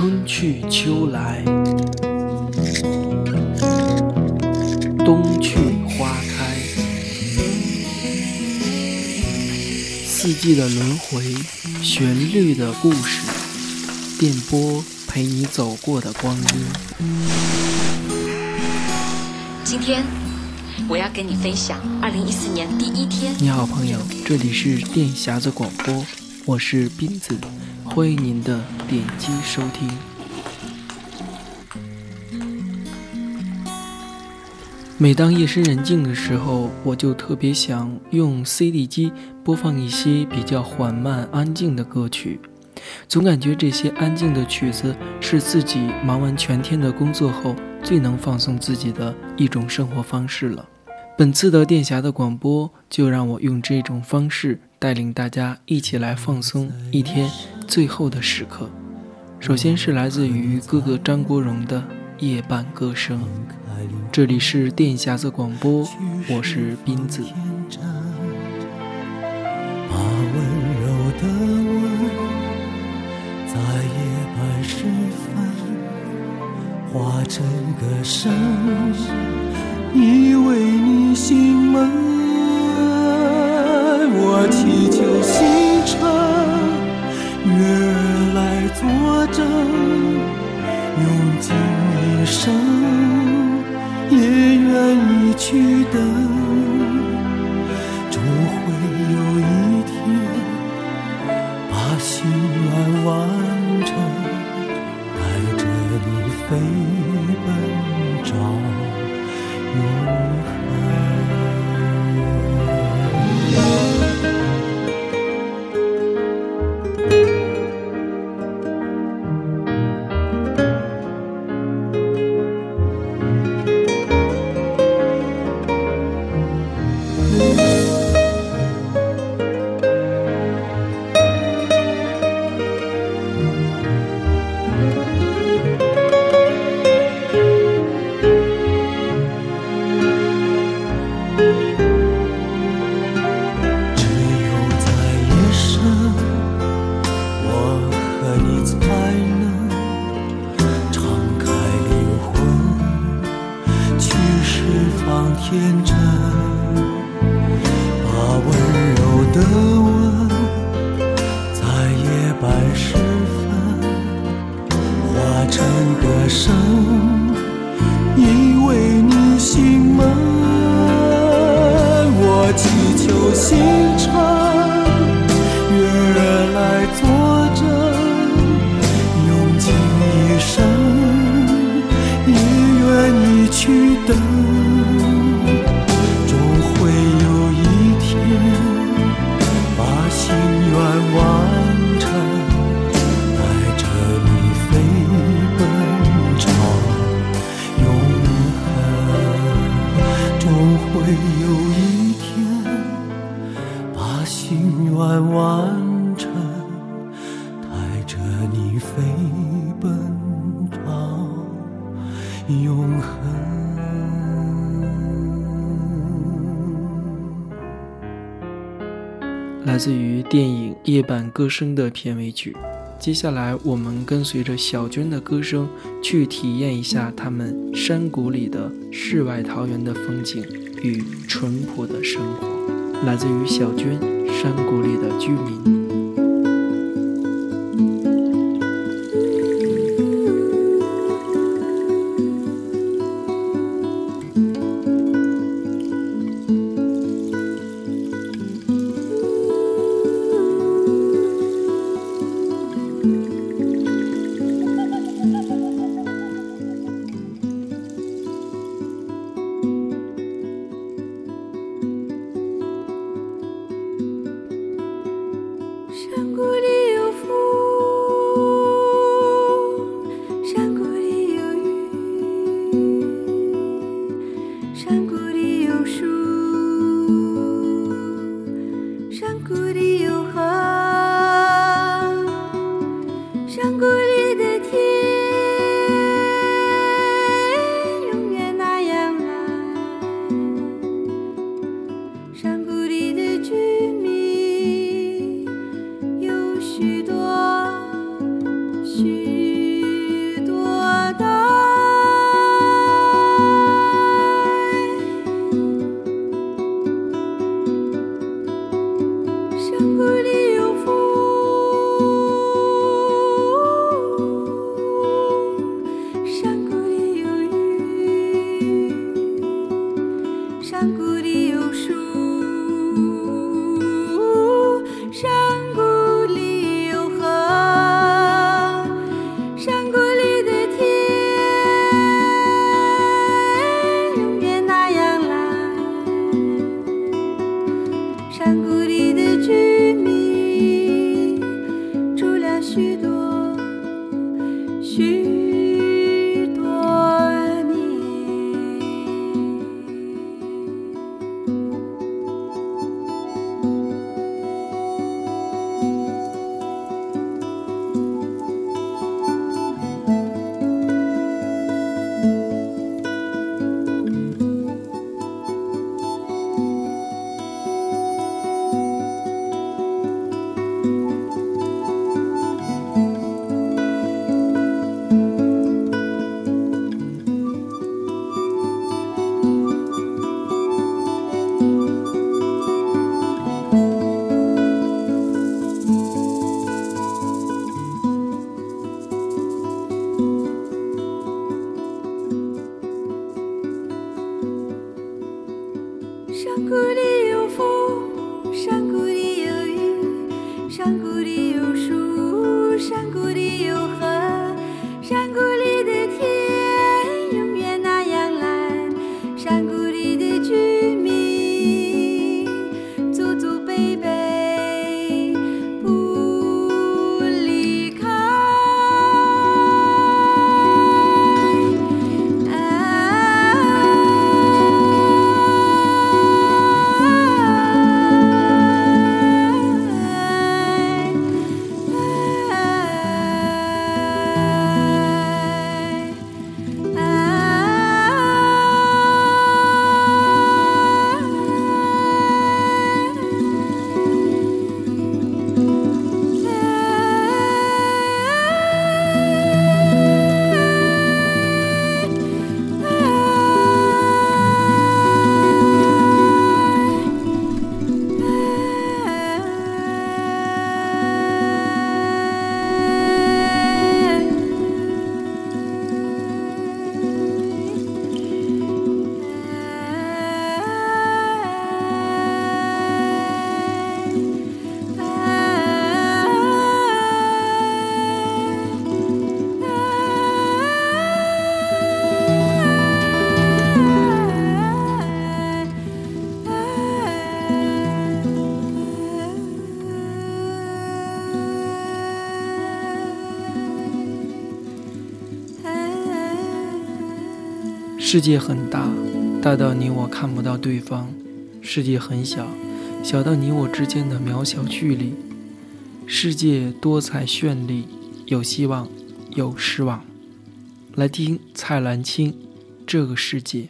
春去秋来，冬去花开，四季的轮回，旋律的故事，电波陪你走过的光阴。今天我要跟你分享二零一四年第一天。你好，朋友，这里是电匣子广播，我是斌子。欢迎您的点击收听。每当夜深人静的时候，我就特别想用 CD 机播放一些比较缓慢、安静的歌曲，总感觉这些安静的曲子是自己忙完全天的工作后最能放松自己的一种生活方式了。本次的电匣的广播，就让我用这种方式带领大家一起来放松一天。最后的时刻，首先是来自于哥哥张国荣的夜半歌声。这里是电匣子广播，我是斌子。把温柔的吻，在夜半时分化成歌声，一生也愿意去等，会有一天把心愿完成，带着你飞奔。永恒来自于电影《夜半歌声》的片尾曲。接下来，我们跟随着小娟的歌声，去体验一下他们山谷里的世外桃源的风景与淳朴的生活。来自于小娟，《山谷里的居民》。and good. 里有树上世界很大，大到你我看不到对方，世界很小，小到你我之间的渺小距离，世界多彩绚丽，有希望。有失望，来听蔡澜清这个世界。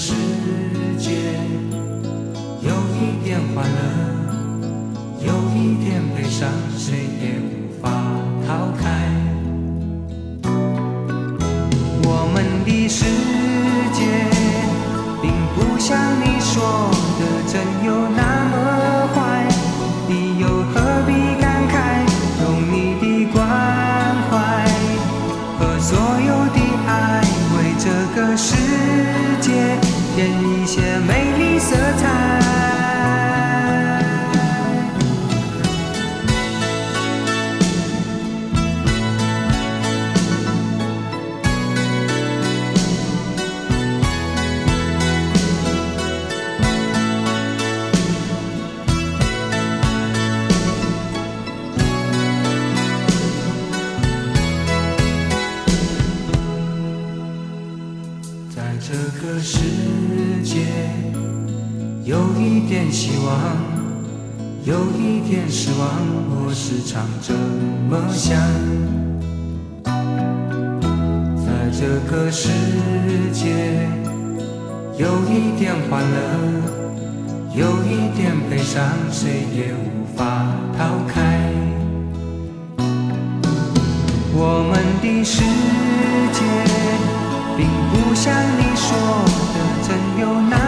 世界有一点欢乐有一点悲伤谁也时常这么想。在这个世界有一点欢乐有一点悲伤谁也无法逃开。我们的世界并不像你说的真有那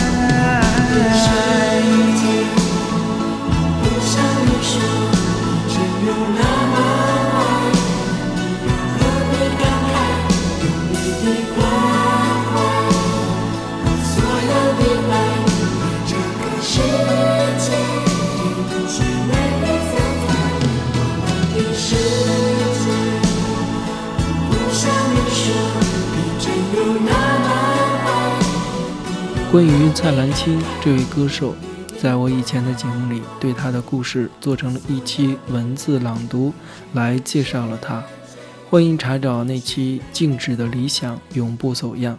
关于蔡澜清这位歌手，在我以前的节目里，对他的故事做成了一期文字朗读，来介绍了他。欢迎查找那期《静止的理想永不走样》。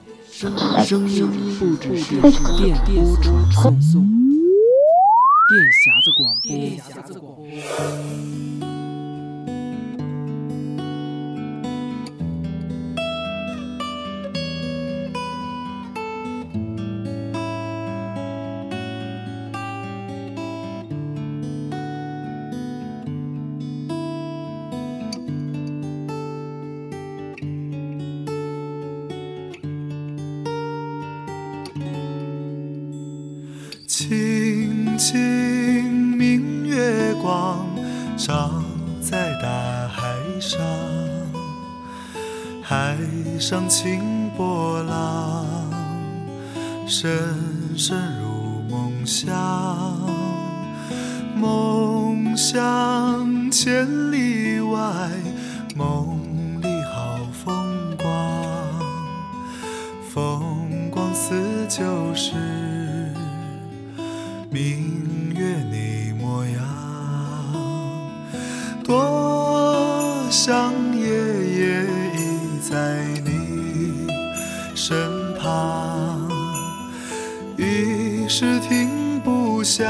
声音不只是电波传送，电匣子广播。清清。明月光照在大海上，海上清波浪，深深入梦乡。梦想千里外，想夜夜依在你身旁，一时停不下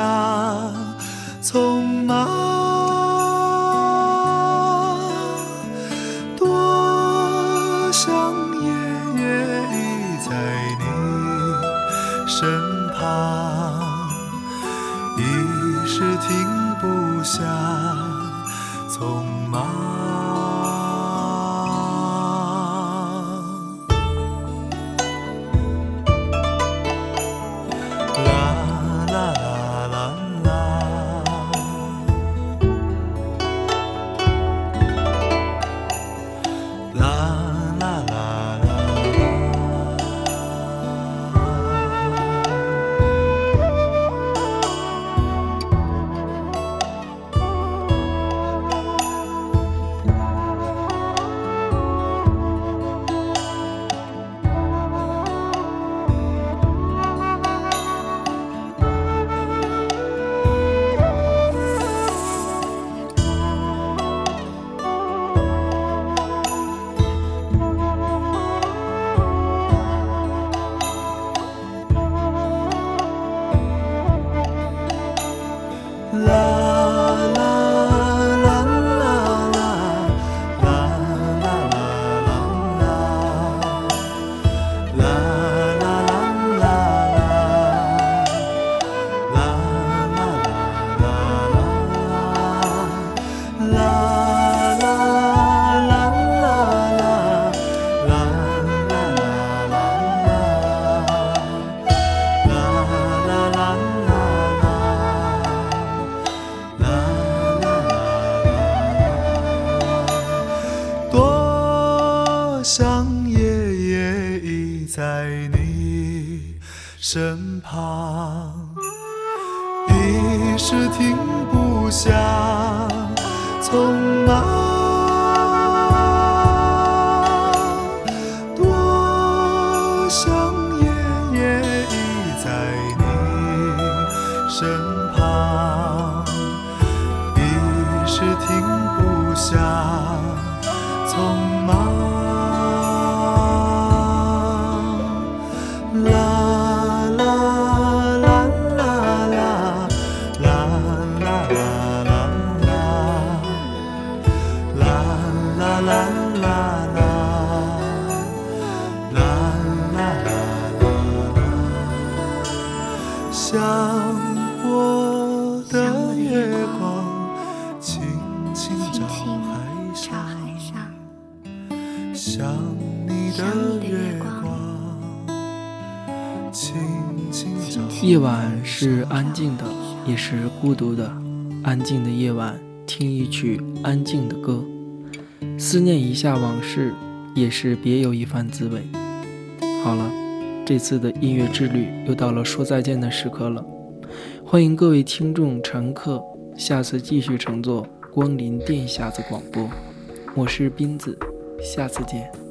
想夜夜依在你身旁，一时停不下匆忙，夜晚是安静的，也是孤独的。安静的夜晚，听一曲安静的歌，思念一下往事，也是别有一番滋味。好了，这次的音乐之旅又到了说再见的时刻了。欢迎各位听众乘客，下次继续乘坐光临电匣子广播。我是斌子，下次见。